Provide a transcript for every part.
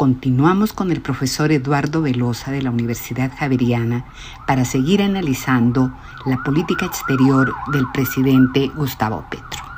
continuamos con el profesor Eduardo Velosa de la Universidad Javeriana para seguir analizando la política exterior del presidente Gustavo Petro.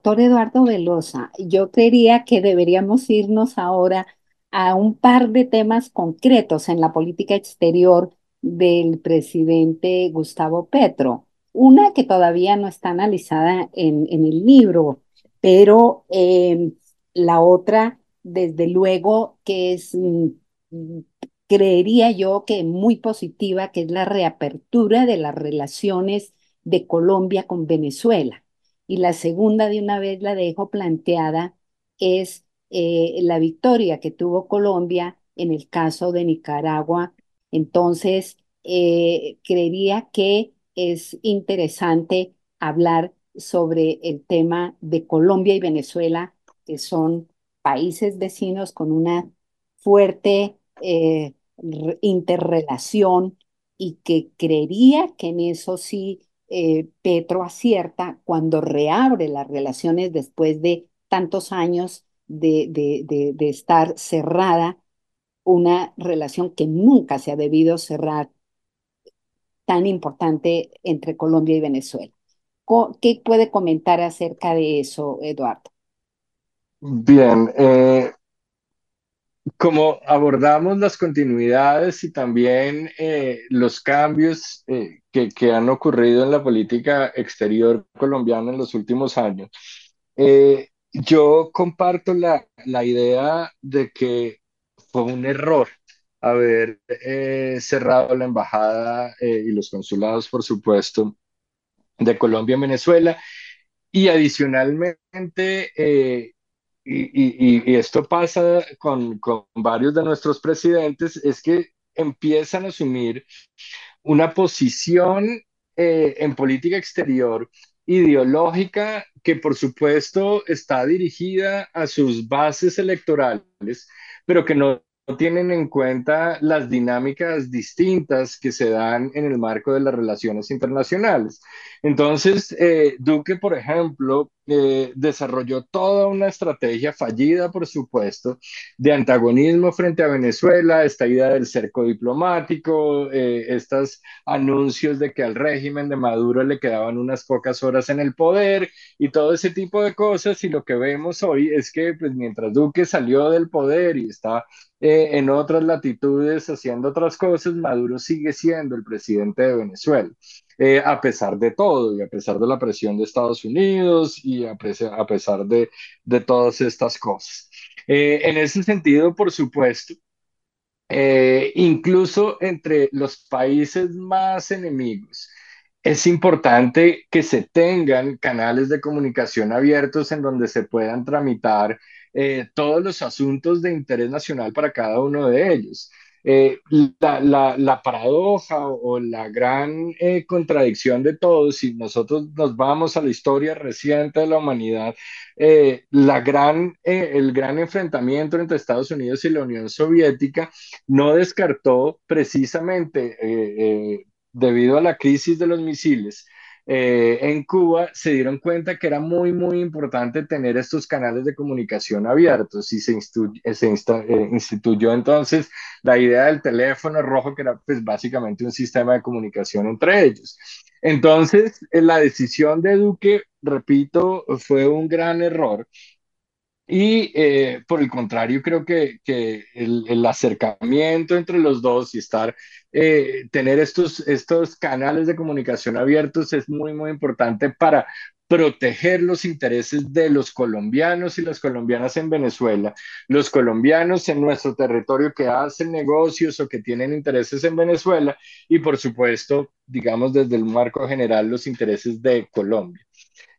Doctor Eduardo Velosa, yo creería que deberíamos irnos ahora a un par de temas concretos en la política exterior del presidente Gustavo Petro. Una que todavía no está analizada en, el libro, pero em, la otra, desde luego, que es, mm, creería yo que muy positiva, que es la reapertura de las relaciones de Colombia con Venezuela. Y la segunda, de una vez la dejo planteada, es eh, la victoria que tuvo Colombia en el caso de Nicaragua. Entonces, eh, creería que es interesante hablar sobre el tema de Colombia y Venezuela, que son países vecinos con una fuerte eh, interrelación y que creería que en eso sí eh, Petro acierta cuando reabre las relaciones después de tantos años de, de, estar cerrada, una relación que nunca se ha debido cerrar tan importante entre Colombia y Venezuela. ¿Qué puede comentar acerca de eso, Eduardo? Bien, eh, como abordamos las continuidades y también eh, los cambios eh, que, han ocurrido en la política exterior colombiana en los últimos años, eh, yo comparto la, la, idea de que fue un error haber cerrado la embajada y los consulados, por supuesto, de Colombia en Venezuela. Y adicionalmente, y, esto pasa con, varios de nuestros presidentes, es que empiezan a asumir una posición eh, en política exterior ideológica que por supuesto está dirigida a sus bases electorales, pero que no tienen en cuenta las dinámicas distintas que se dan en el marco de las relaciones internacionales. Entonces, eh, Duque, por ejemplo, eh, desarrolló toda una estrategia fallida, por supuesto, de antagonismo frente a Venezuela, esta idea del cerco diplomático, eh, estos anuncios de que al régimen de Maduro le quedaban unas pocas horas en el poder y todo ese tipo de cosas. Y lo que vemos hoy es que, pues, mientras Duque salió del poder y está en otras latitudes haciendo otras cosas, Maduro sigue siendo el presidente de Venezuela. Eh, a pesar de todo y a pesar de la presión de Estados Unidos y a, pesar de, todas estas cosas. Eh, en ese sentido, por supuesto, eh, incluso entre los países más enemigos, es importante que se tengan canales de comunicación abiertos en donde se puedan tramitar todos los asuntos de interés nacional para cada uno de ellos. Eh, la, la, paradoja o, la gran eh, contradicción de todo, si nosotros nos vamos a la historia reciente de la humanidad, eh, la gran, el gran enfrentamiento entre Estados Unidos y la Unión Soviética no descartó precisamente debido a la crisis de los misiles eh, en Cuba se dieron cuenta que era muy, muy importante tener estos canales de comunicación abiertos y se, eh, eh, instituyó entonces la idea del teléfono rojo, que era pues básicamente un sistema de comunicación entre ellos. Entonces, la decisión de Duque, repito, fue un gran error y eh, por el contrario, creo que, que el, el, acercamiento entre los dos y estar, eh, tener estos, estos canales de comunicación abiertos es muy, muy importante para proteger los intereses de los colombianos y las colombianas en Venezuela, los colombianos en nuestro territorio que hacen negocios o que tienen intereses en Venezuela y por supuesto, digamos desde el marco general, los intereses de Colombia.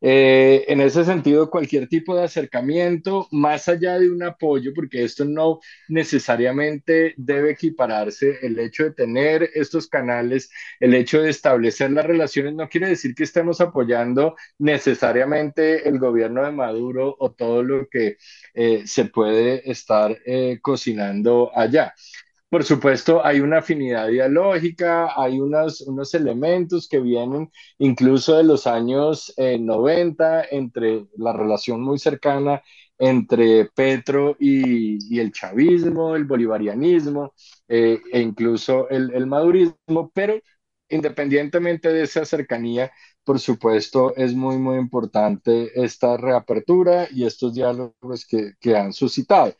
Eh, en ese sentido, cualquier tipo de acercamiento, más allá de un apoyo, porque esto no necesariamente debe equipararse, el hecho de tener estos canales, el hecho de establecer las relaciones, no quiere decir que estemos apoyando necesariamente el gobierno de Maduro o todo lo que eh, se puede estar eh, cocinando allá. Por supuesto, hay una afinidad ideológica, hay unos, unos elementos que vienen incluso de los años 90 eh, entre la relación muy cercana entre Petro y, el chavismo, el bolivarianismo eh, e incluso el, el madurismo, pero independientemente de esa cercanía, por supuesto, es muy, muy importante esta reapertura y estos diálogos que, que han suscitado.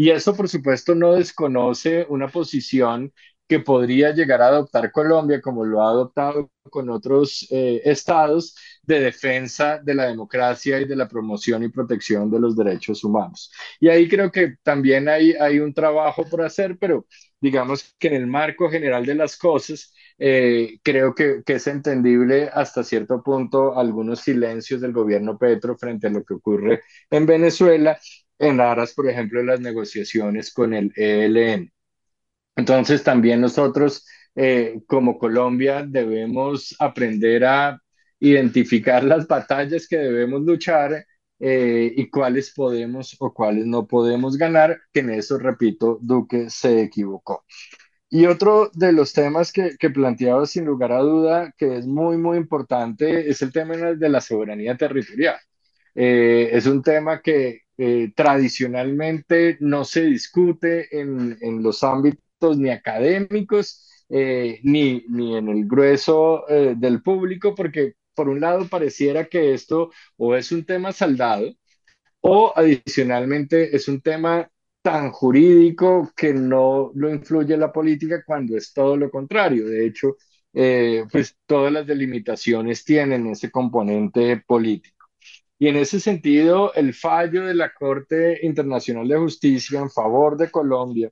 Y eso, por supuesto, no desconoce una posición que podría llegar a adoptar Colombia, como lo ha adoptado con otros eh, estados, de defensa de la democracia y de la promoción y protección de los derechos humanos. Y ahí creo que también hay, hay un trabajo por hacer, pero digamos que en el marco general de las cosas, eh, creo que, que, es entendible hasta cierto punto algunos silencios del gobierno Petro frente a lo que ocurre en Venezuela, en aras, por ejemplo, de las negociaciones con el ELN. Entonces, también nosotros, eh, como Colombia, debemos aprender a identificar las batallas que debemos luchar eh, y cuáles podemos o cuáles no podemos ganar, que en eso, repito, Duque se equivocó. Y otro de los temas que, que planteaba sin lugar a duda, que es muy, muy importante, es el tema de la soberanía territorial. Eh, es un tema que eh, tradicionalmente no se discute en, los ámbitos ni académicos eh, ni, ni en el grueso del público, porque por un lado pareciera que esto o es un tema saldado o adicionalmente es un tema tan jurídico que no lo influye la política cuando es todo lo contrario. De hecho, eh, pues todas las delimitaciones tienen ese componente político. Y en ese sentido, el fallo de la Corte Internacional de Justicia en favor de Colombia,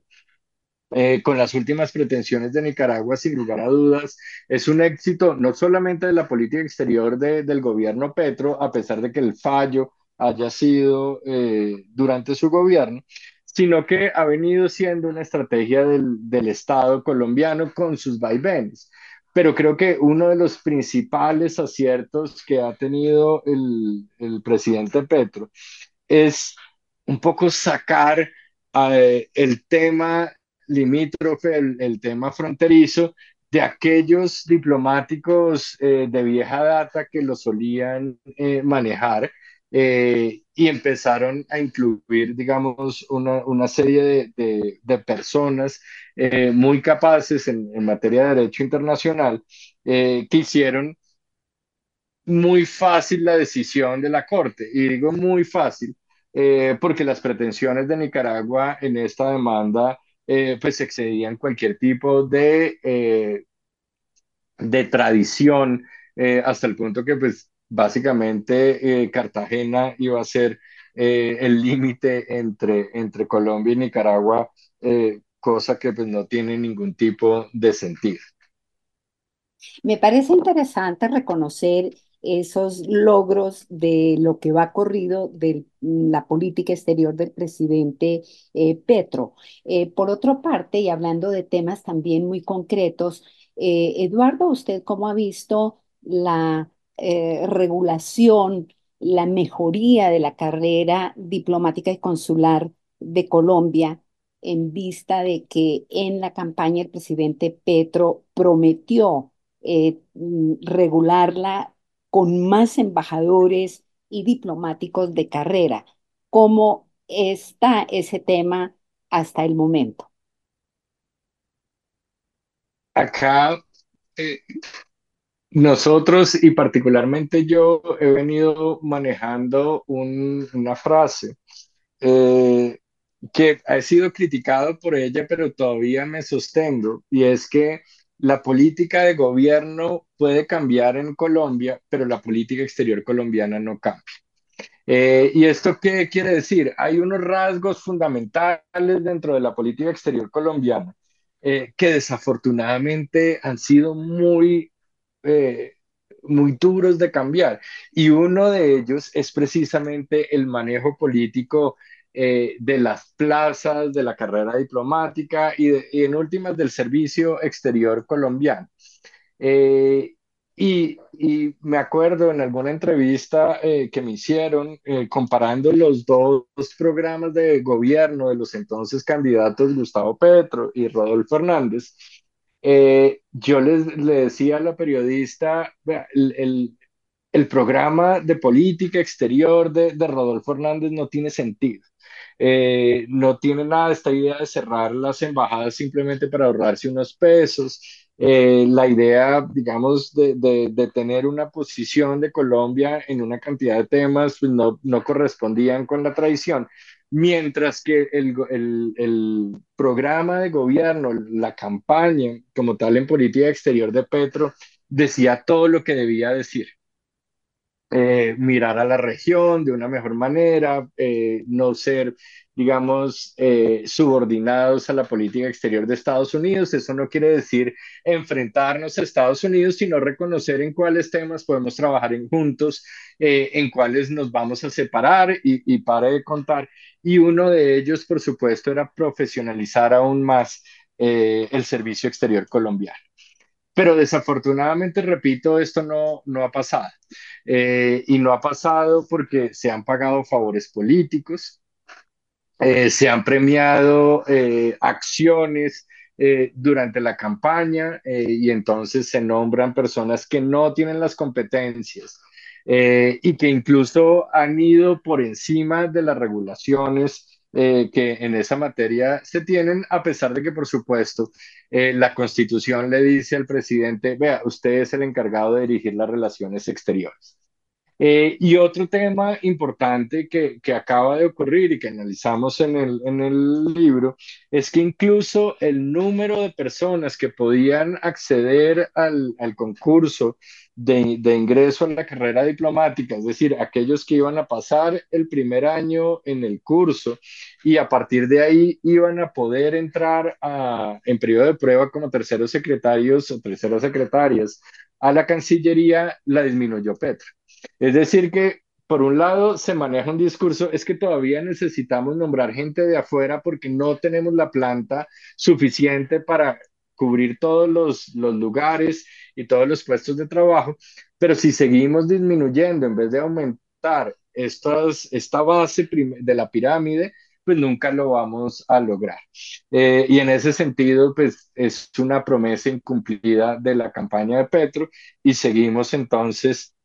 eh, con las últimas pretensiones de Nicaragua, sin lugar a dudas, es un éxito no solamente de la política exterior del gobierno Petro, a pesar de que el fallo haya sido eh, durante su gobierno, sino que ha venido siendo una estrategia del, del Estado colombiano con sus vaivenes. Pero creo que uno de los principales aciertos que ha tenido el, el presidente Petro es un poco sacar eh, el tema limítrofe, el, tema fronterizo, de aquellos diplomáticos eh, de vieja data que lo solían eh, manejar eh, y empezaron a incluir, digamos, una, una serie de, de, personas eh, muy capaces en, materia de derecho internacional eh, que hicieron muy fácil la decisión de la Corte. Y digo muy fácil porque las pretensiones de Nicaragua en esta demanda pues excedían cualquier tipo de, de tradición hasta el punto que pues básicamente eh, Cartagena iba a ser eh, el límite entre, entre Colombia y Nicaragua, eh, cosa que pues no tiene ningún tipo de sentido. Me parece interesante reconocer esos logros de lo que va corrido de la política exterior del presidente Petro. Por otra parte, y hablando de temas también muy concretos, Eduardo, ¿usted cómo ha visto la regulación, la mejoría de la carrera diplomática y consular de Colombia? en vista de que en la campaña el presidente Petro prometió mm, regularla con más embajadores y diplomáticos de carrera. ¿Cómo está ese tema hasta el momento? Acá eh, nosotros y particularmente yo he venido manejando una frase eh, que ha sido criticado por ella, pero todavía me sostengo, y es que la política de gobierno puede cambiar en Colombia, pero la política exterior colombiana no cambia. Eh, ¿Y esto qué quiere decir? Hay unos rasgos fundamentales dentro de la política exterior colombiana eh, que desafortunadamente han sido muy, eh, muy duros de cambiar. Y uno de ellos es precisamente el manejo político eh, de las plazas, de la carrera diplomática y, en últimas del servicio exterior colombiano. Eh, y, me acuerdo en alguna entrevista eh, que me hicieron comparando los dos programas de gobierno de los entonces candidatos Gustavo Petro y Rodolfo Hernández, yo les, le decía a la periodista, el, el, programa de política exterior de, de Rodolfo Hernández no tiene sentido. Eh, no tiene nada de esta idea de cerrar las embajadas simplemente para ahorrarse unos pesos. Eh, la idea, digamos, de, de, tener una posición de Colombia en una cantidad de temas pues no, no correspondían con la tradición. Mientras que el, el, el, programa de gobierno, la campaña como tal en política exterior de Petro, decía todo lo que debía decir. Eh, mirar a la región de una mejor manera, eh, no ser, digamos, eh, subordinados a la política exterior de Estados Unidos. Eso no quiere decir enfrentarnos a Estados Unidos, sino reconocer en cuáles temas podemos trabajar en juntos, en cuáles nos vamos a separar y, y para de contar. Y uno de ellos, por supuesto, era profesionalizar aún más el servicio exterior colombiano. Pero desafortunadamente, repito, esto no, no ha pasado. Eh, y no ha pasado porque se han pagado favores políticos, eh, se han premiado eh, acciones durante la campaña y entonces se nombran personas que no tienen las competencias y que incluso han ido por encima de las regulaciones eh, que en esa materia se tienen, a pesar de que, por supuesto, eh, la Constitución le dice al presidente, vea, usted es el encargado de dirigir las relaciones exteriores. Eh, y otro tema importante que, que, acaba de ocurrir y que analizamos en el, en el libro es que incluso el número de personas que podían acceder al, al concurso de, ingreso a la carrera diplomática, es decir, aquellos que iban a pasar el primer año en el curso y a partir de ahí iban a poder entrar a, en periodo de prueba como terceros secretarios o terceras secretarias a la Cancillería, la disminuyó Petro. Es decir, que por un lado se maneja un discurso, es que todavía necesitamos nombrar gente de afuera porque no tenemos la planta suficiente para cubrir todos los, los lugares y todos los puestos de trabajo, pero si seguimos disminuyendo en vez de aumentar estas, esta base de la pirámide, pues nunca lo vamos a lograr. Eh, y en ese sentido, pues es una promesa incumplida de la campaña de Petro y seguimos entonces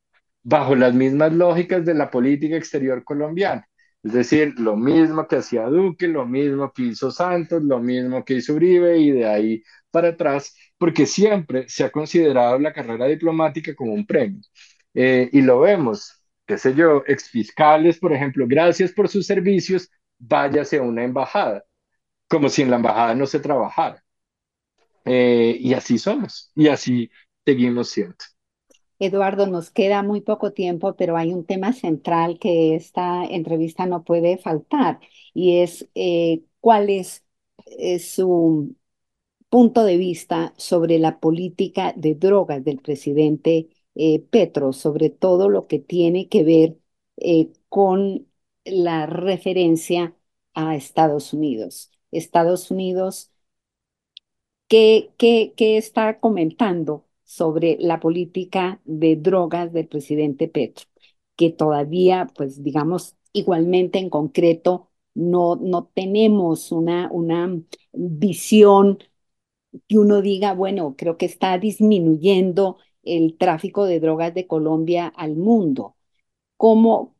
bajo las mismas lógicas de la política exterior colombiana. Es decir, lo mismo que hacía Duque, lo mismo que hizo Santos, lo mismo que hizo Uribe y de ahí para atrás, porque siempre se ha considerado la carrera diplomática como un premio. Eh, y lo vemos, qué sé yo, exfiscales, por ejemplo, gracias por sus servicios, váyase a una embajada, como si en la embajada no se trabajara. Eh, y así somos, y así seguimos siendo. Eduardo, nos queda muy poco tiempo, pero hay un tema central que esta entrevista no puede faltar y es eh, cuál es, su punto de vista sobre la política de drogas del presidente eh, Petro sobre todo lo que tiene que ver eh, con la referencia a Estados Unidos. Estados Unidos, ¿qué, qué, qué está comentando sobre la política de drogas del presidente Petro? Que todavía, pues digamos, igualmente en concreto, no, no tenemos una, una visión que uno diga, bueno, creo que está disminuyendo el tráfico de drogas de Colombia al mundo. ¿Cómo,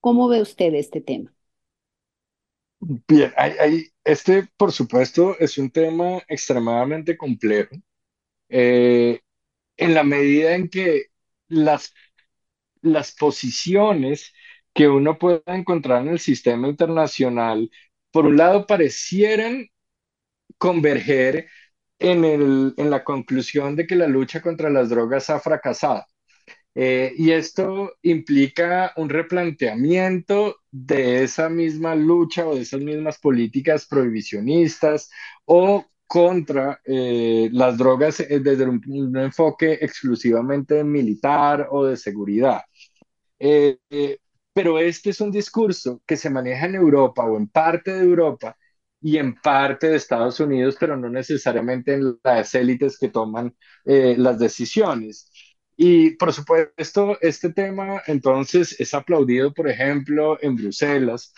cómo ve usted este tema? Bien, hay, este por supuesto es un tema extremadamente complejo, eh, en la medida en que las, las posiciones que uno puede encontrar en el sistema internacional, por un lado, parecieran converger en el, en la conclusión de que la lucha contra las drogas ha fracasado. Eh, y esto implica un replanteamiento de esa misma lucha o de esas mismas políticas prohibicionistas o contra eh, las drogas eh, desde un, enfoque exclusivamente militar o de seguridad. Eh, pero este es un discurso que se maneja en Europa o en parte de Europa y en parte de Estados Unidos, pero no necesariamente en las élites que toman las decisiones. Y por supuesto, este tema entonces es aplaudido, por ejemplo, en Bruselas.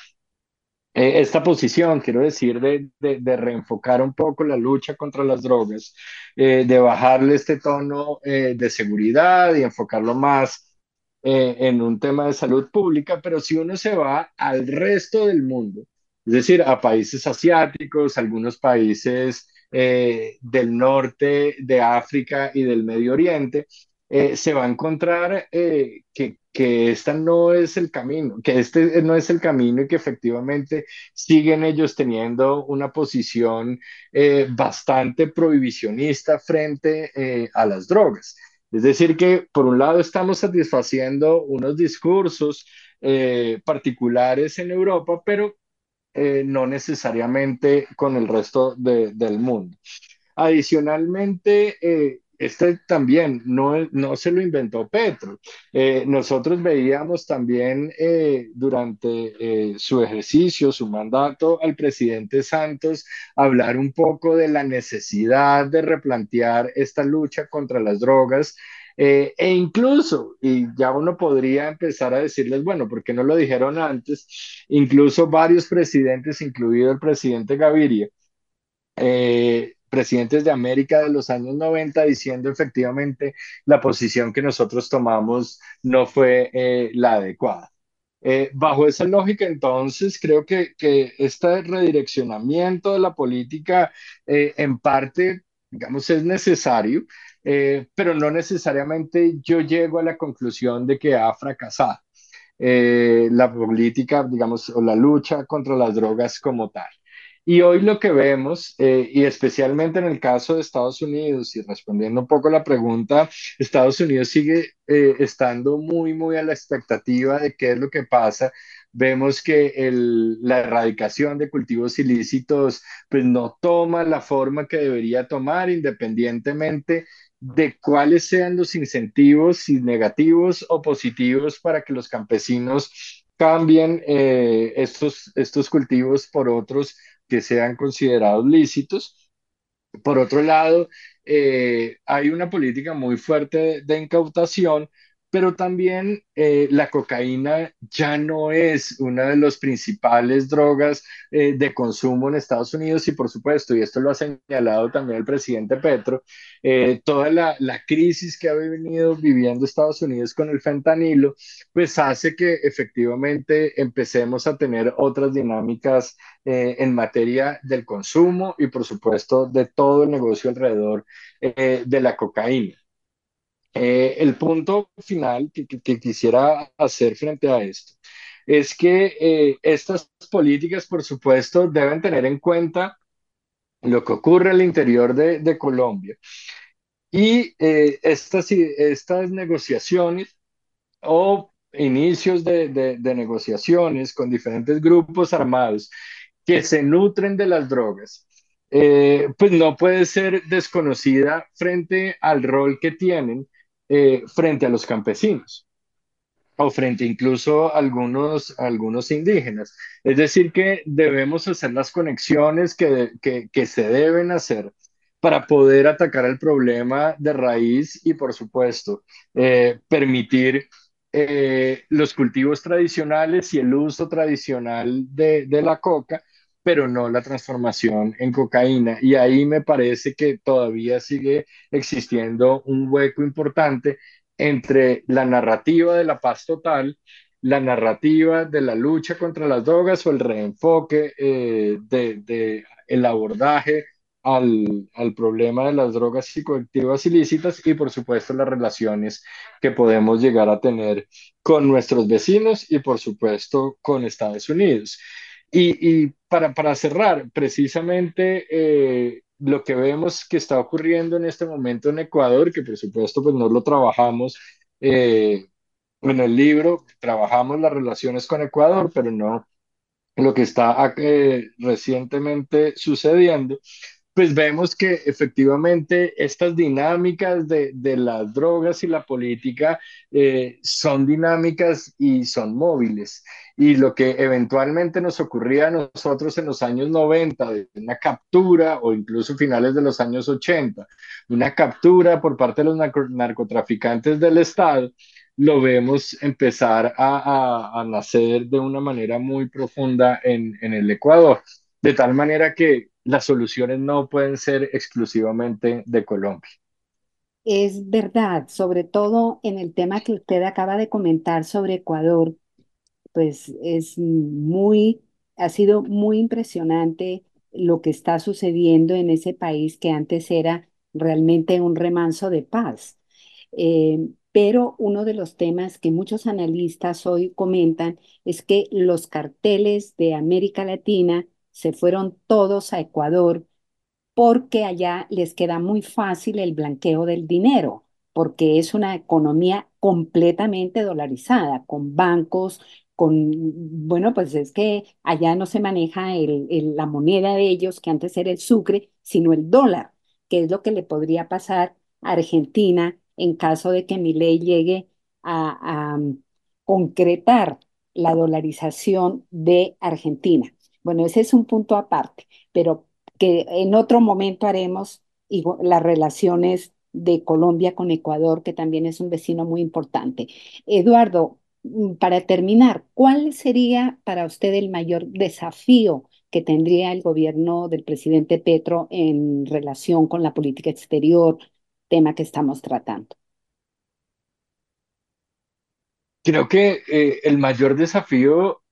Eh, esta posición, quiero decir, de, de, reenfocar un poco la lucha contra las drogas, eh, de bajarle este tono eh, de seguridad y enfocarlo más en un tema de salud pública, pero si uno se va al resto del mundo, es decir, a países asiáticos, algunos países del norte de África y del Medio Oriente, eh, se va a encontrar eh, que, que esta no es el camino, que este no es el camino y que efectivamente siguen ellos teniendo una posición eh, bastante prohibicionista frente eh, a las drogas. Es decir, que por un lado estamos satisfaciendo unos discursos eh, particulares en Europa, pero eh, no necesariamente con el resto de, del mundo. Adicionalmente, eh, este también no, no se lo inventó Petro. Eh, nosotros veíamos también eh, durante eh, su ejercicio, su mandato al presidente Santos, hablar un poco de la necesidad de replantear esta lucha contra las drogas. E incluso, y ya uno podría empezar a decirles, bueno, ¿por qué no lo dijeron antes? Incluso varios presidentes, incluido el presidente Gaviria, presidentes de América de los años 90 diciendo efectivamente la posición que nosotros tomamos no fue eh, la adecuada. Eh, bajo esa lógica, entonces, creo que, que este redireccionamiento de la política eh, en parte, digamos, es necesario, pero no necesariamente yo llego a la conclusión de que ha fracasado la política, digamos, o la lucha contra las drogas como tal. Y hoy lo que vemos, eh, y especialmente en el caso de Estados Unidos, y respondiendo un poco la pregunta, Estados Unidos sigue eh, estando muy, muy a la expectativa de qué es lo que pasa. Vemos que el, la erradicación de cultivos ilícitos pues no toma la forma que debería tomar independientemente de cuáles sean los incentivos, si negativos o positivos, para que los campesinos cambien eh, estos, estos cultivos por otros que sean considerados lícitos. Por otro lado, eh, hay una política muy fuerte de, de incautación, pero también eh, la cocaína ya no es una de las principales drogas eh, de consumo en Estados Unidos y por supuesto, y esto lo ha señalado también el presidente Petro, eh, toda la, la, crisis que ha venido viviendo Estados Unidos con el fentanilo, pues hace que efectivamente empecemos a tener otras dinámicas en materia del consumo y por supuesto de todo el negocio alrededor de la cocaína. Eh, el punto final que, que, que, quisiera hacer frente a esto es que eh, estas políticas, por supuesto, deben tener en cuenta lo que ocurre al interior de, de Colombia y eh, estas, estas negociaciones o inicios de, de, de negociaciones con diferentes grupos armados que se nutren de las drogas, eh, pues no puede ser desconocida frente al rol que tienen eh, frente a los campesinos o frente incluso a algunos, algunos indígenas. Es decir, que debemos hacer las conexiones que, que, se deben hacer para poder atacar el problema de raíz y, por supuesto, eh, permitir eh, los cultivos tradicionales y el uso tradicional de la coca, pero no la transformación en cocaína. Y ahí me parece que todavía sigue existiendo un hueco importante entre la narrativa de la paz total, la narrativa de la lucha contra las drogas o el reenfoque eh, de, el abordaje al, al, problema de las drogas psicoactivas ilícitas y por supuesto las relaciones que podemos llegar a tener con nuestros vecinos y por supuesto con Estados Unidos. Y, y para, para, cerrar, precisamente eh, lo que vemos que está ocurriendo en este momento en Ecuador, que por supuesto pues no lo trabajamos eh, en el libro, trabajamos las relaciones con Ecuador, pero no lo que está eh, recientemente sucediendo, pues vemos que efectivamente estas dinámicas de, las drogas y la política eh, son dinámicas y son móviles. Y lo que eventualmente nos ocurría a nosotros en los años 90, de una captura o incluso finales de los años 80, una captura por parte de los narcotraficantes del Estado, lo vemos empezar a, nacer de una manera muy profunda en, en el Ecuador. De tal manera que las soluciones no pueden ser exclusivamente de Colombia. Es verdad, sobre todo en el tema que usted acaba de comentar sobre Ecuador, pues es muy, ha sido muy impresionante lo que está sucediendo en ese país que antes era realmente un remanso de paz. Eh, pero uno de los temas que muchos analistas hoy comentan es que los carteles de América Latina se fueron todos a Ecuador porque allá les queda muy fácil el blanqueo del dinero, porque es una economía completamente dolarizada, con bancos, con, bueno, pues es que allá no se maneja el, la moneda de ellos, que antes era el sucre, sino el dólar, que es lo que le podría pasar a Argentina en caso de que mi ley llegue a, a concretar la dolarización de Argentina. Bueno, ese es un punto aparte, pero que en otro momento haremos las relaciones de Colombia con Ecuador, que también es un vecino muy importante. Eduardo, para terminar, ¿cuál sería para usted el mayor desafío que tendría el gobierno del presidente Petro en relación con la política exterior, tema que estamos tratando? Creo que eh, el mayor desafío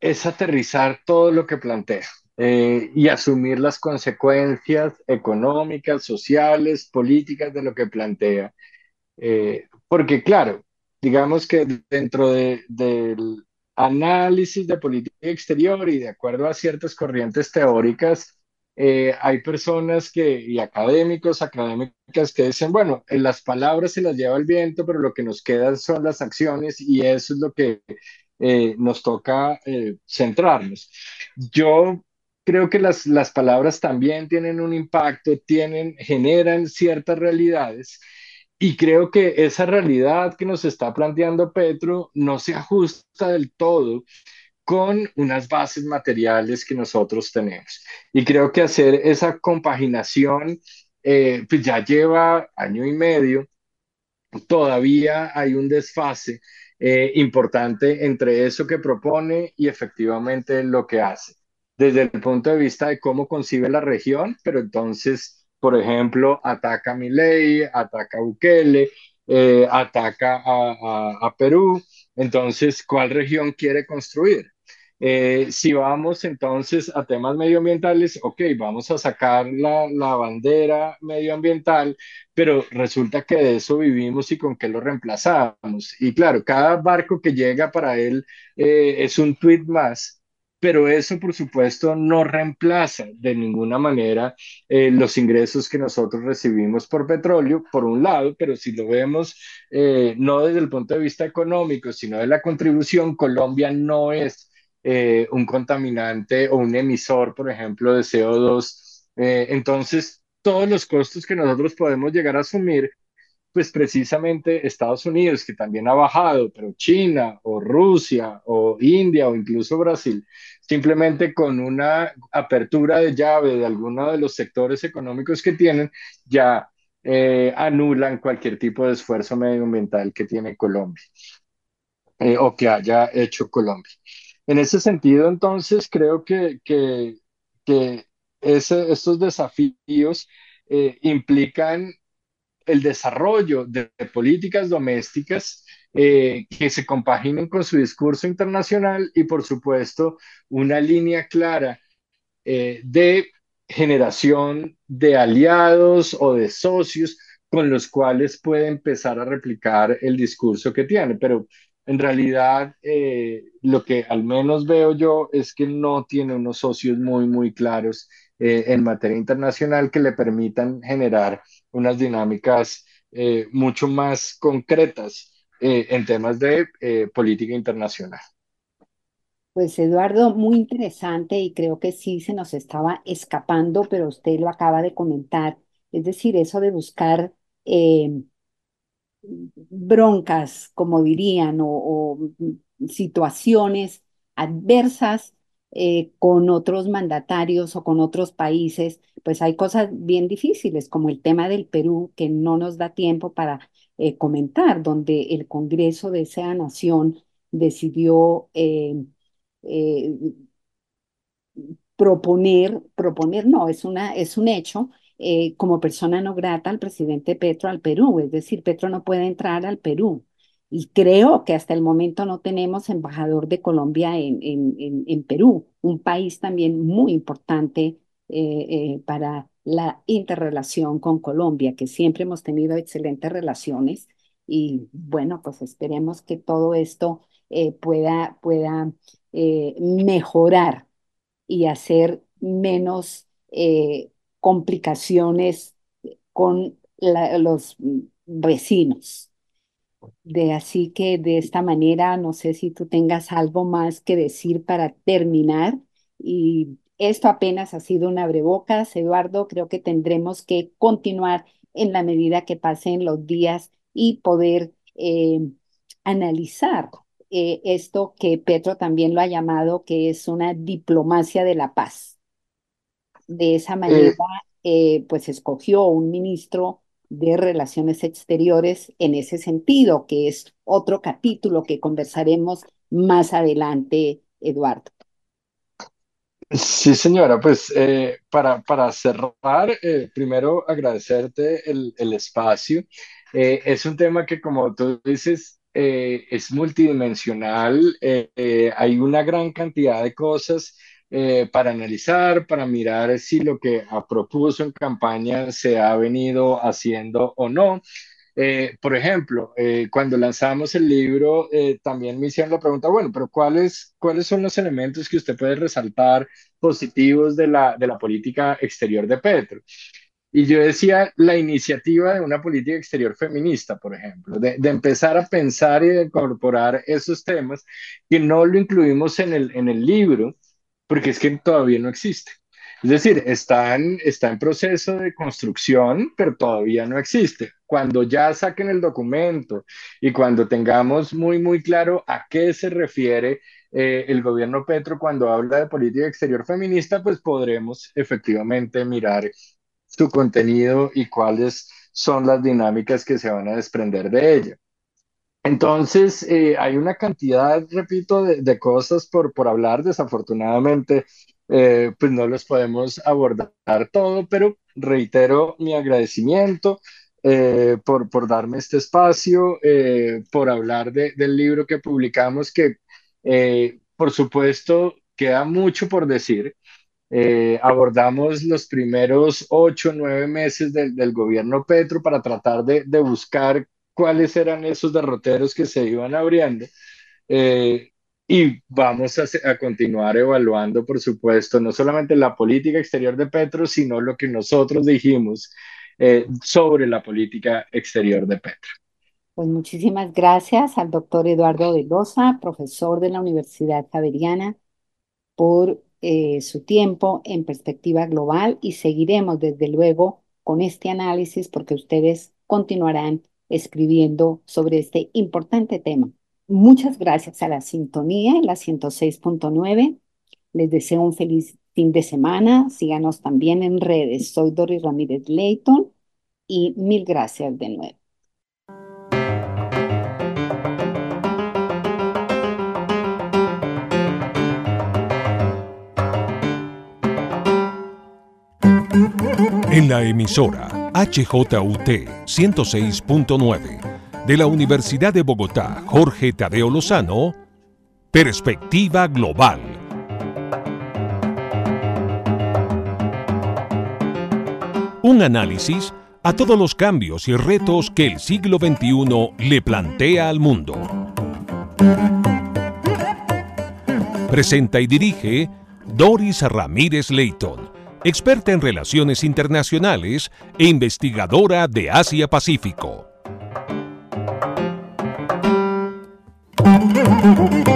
es aterrizar todo lo que plantea eh, y asumir las consecuencias económicas, sociales, políticas de lo que plantea. Eh, porque claro, digamos que dentro de, del análisis de política exterior y de acuerdo a ciertas corrientes teóricas, eh, hay personas que, y académicos, académicas que dicen, bueno, en las palabras se las lleva el viento, pero lo que nos queda son las acciones y eso es lo que eh, nos toca eh, centrarnos. Yo creo que las, las palabras también tienen un impacto, tienen, generan ciertas realidades. Y creo que esa realidad que nos está planteando Petro no se ajusta del todo con unas bases materiales que nosotros tenemos. Y creo que hacer esa compaginación, eh, pues ya lleva año y medio, todavía hay un desfase eh, importante entre eso que propone y efectivamente lo que hace, desde el punto de vista de cómo concibe la región, pero entonces, por ejemplo, ataca a Milei, ataca a Bukele, eh, ataca a Perú, entonces, ¿cuál región quiere construir? Eh, si vamos entonces a temas medioambientales, ok, vamos a sacar la, bandera medioambiental, pero resulta que de eso vivimos y con qué lo reemplazamos. Y claro, cada barco que llega para él eh, es un tweet más, pero eso por supuesto no reemplaza de ninguna manera eh, los ingresos que nosotros recibimos por petróleo, por un lado, pero si lo vemos no desde el punto de vista económico, sino de la contribución, Colombia no es eh, un contaminante o un emisor, por ejemplo, de CO2. Eh, entonces, todos los costos que nosotros podemos llegar a asumir pues precisamente Estados Unidos, que también ha bajado, pero China o Rusia o India o incluso Brasil, simplemente con una apertura de llave de alguno de los sectores económicos que tienen, ya eh, anulan cualquier tipo de esfuerzo medioambiental que tiene Colombia eh, o que haya hecho Colombia. En ese sentido, entonces, creo que, que, estos desafíos eh, implican el desarrollo de, políticas domésticas eh, que se compaginen con su discurso internacional y, por supuesto, una línea clara eh, de generación de aliados o de socios con los cuales puede empezar a replicar el discurso que tiene. Pero en realidad, eh, lo que al menos veo yo es que no tiene unos socios muy, muy claros en materia internacional que le permitan generar unas dinámicas eh, mucho más concretas eh, en temas de eh, política internacional. Pues Eduardo, muy interesante y creo que sí se nos estaba escapando, pero usted lo acaba de comentar. Es decir, eso de buscar broncas, como dirían, o situaciones adversas eh, con otros mandatarios o con otros países, pues hay cosas bien difíciles, como el tema del Perú, que no nos da tiempo para eh, comentar, donde el Congreso de esa nación decidió eh, proponer, proponer no, es, una, es un hecho, como persona no grata al presidente Petro al Perú, es decir, Petro no puede entrar al Perú. Y creo que hasta el momento no tenemos embajador de Colombia en, en, Perú, un país también muy importante eh, eh, para la interrelación con Colombia, que siempre hemos tenido excelentes relaciones. Y bueno, pues esperemos que todo esto eh, pueda, pueda mejorar y hacer menos complicaciones con los vecinos. De así que de esta manera, no sé si tú tengas algo más que decir para terminar. Y esto apenas ha sido una abrebocas, Eduardo. Creo que tendremos que continuar en la medida que pasen los días y poder eh, analizar eh, esto que Petro también lo ha llamado, que es una diplomacia de la paz. De esa manera, eh, pues escogió un ministro de Relaciones Exteriores en ese sentido, que es otro capítulo que conversaremos más adelante, Eduardo. Sí, señora, pues eh, para, para cerrar, eh, primero agradecerte el, el espacio. Eh, es un tema que, como tú dices, es multidimensional, hay una gran cantidad de cosas para analizar, para mirar si lo que propuso en campaña se ha venido haciendo o no. Eh, por ejemplo, eh, cuando lanzamos el libro, también me hicieron la pregunta, bueno, pero ¿cuáles, ¿cuáles son los elementos que usted puede resaltar positivos de la, de la política exterior de Petro? Y yo decía la iniciativa de una política exterior feminista, por ejemplo, de, de, empezar a pensar y de incorporar esos temas que no lo incluimos en el, en el libro, porque es que todavía no existe. Es decir, está en, proceso de construcción, pero todavía no existe. Cuando ya saquen el documento y cuando tengamos muy, muy claro a qué se refiere eh, el gobierno Petro cuando habla de política exterior feminista, pues podremos efectivamente mirar su contenido y cuáles son las dinámicas que se van a desprender de ella. Entonces, eh, hay una cantidad, repito, de, cosas por, por hablar. Desafortunadamente, eh, pues no los podemos abordar todo, pero reitero mi agradecimiento eh, por, por darme este espacio, por hablar del libro que publicamos, que por supuesto queda mucho por decir. abordamos los primeros ocho, nueve meses del, del gobierno Petro para tratar de, de buscar cuáles eran esos derroteros que se iban abriendo. Eh, y vamos a, continuar evaluando, por supuesto, no solamente la política exterior de Petro, sino lo que nosotros dijimos eh, sobre la política exterior de Petro. Pues muchísimas gracias al doctor Eduardo Velosa, profesor de la Universidad Javeriana, por eh, su tiempo en perspectiva global y seguiremos desde luego con este análisis porque ustedes continuarán escribiendo sobre este importante tema. Muchas gracias a la sintonía en la 106.9. Les deseo un feliz fin de semana. Síganos también en redes. Soy Doris Ramírez Leighton y mil gracias de nuevo. En la emisora HJUT 106.9 de la Universidad de Bogotá, Jorge Tadeo Lozano, Perspectiva Global. Un análisis a todos los cambios y retos que el siglo XXI le plantea al mundo. Presenta y dirige Doris Ramírez Leighton experta en relaciones internacionales e investigadora de Asia-Pacífico. Mm-hmm.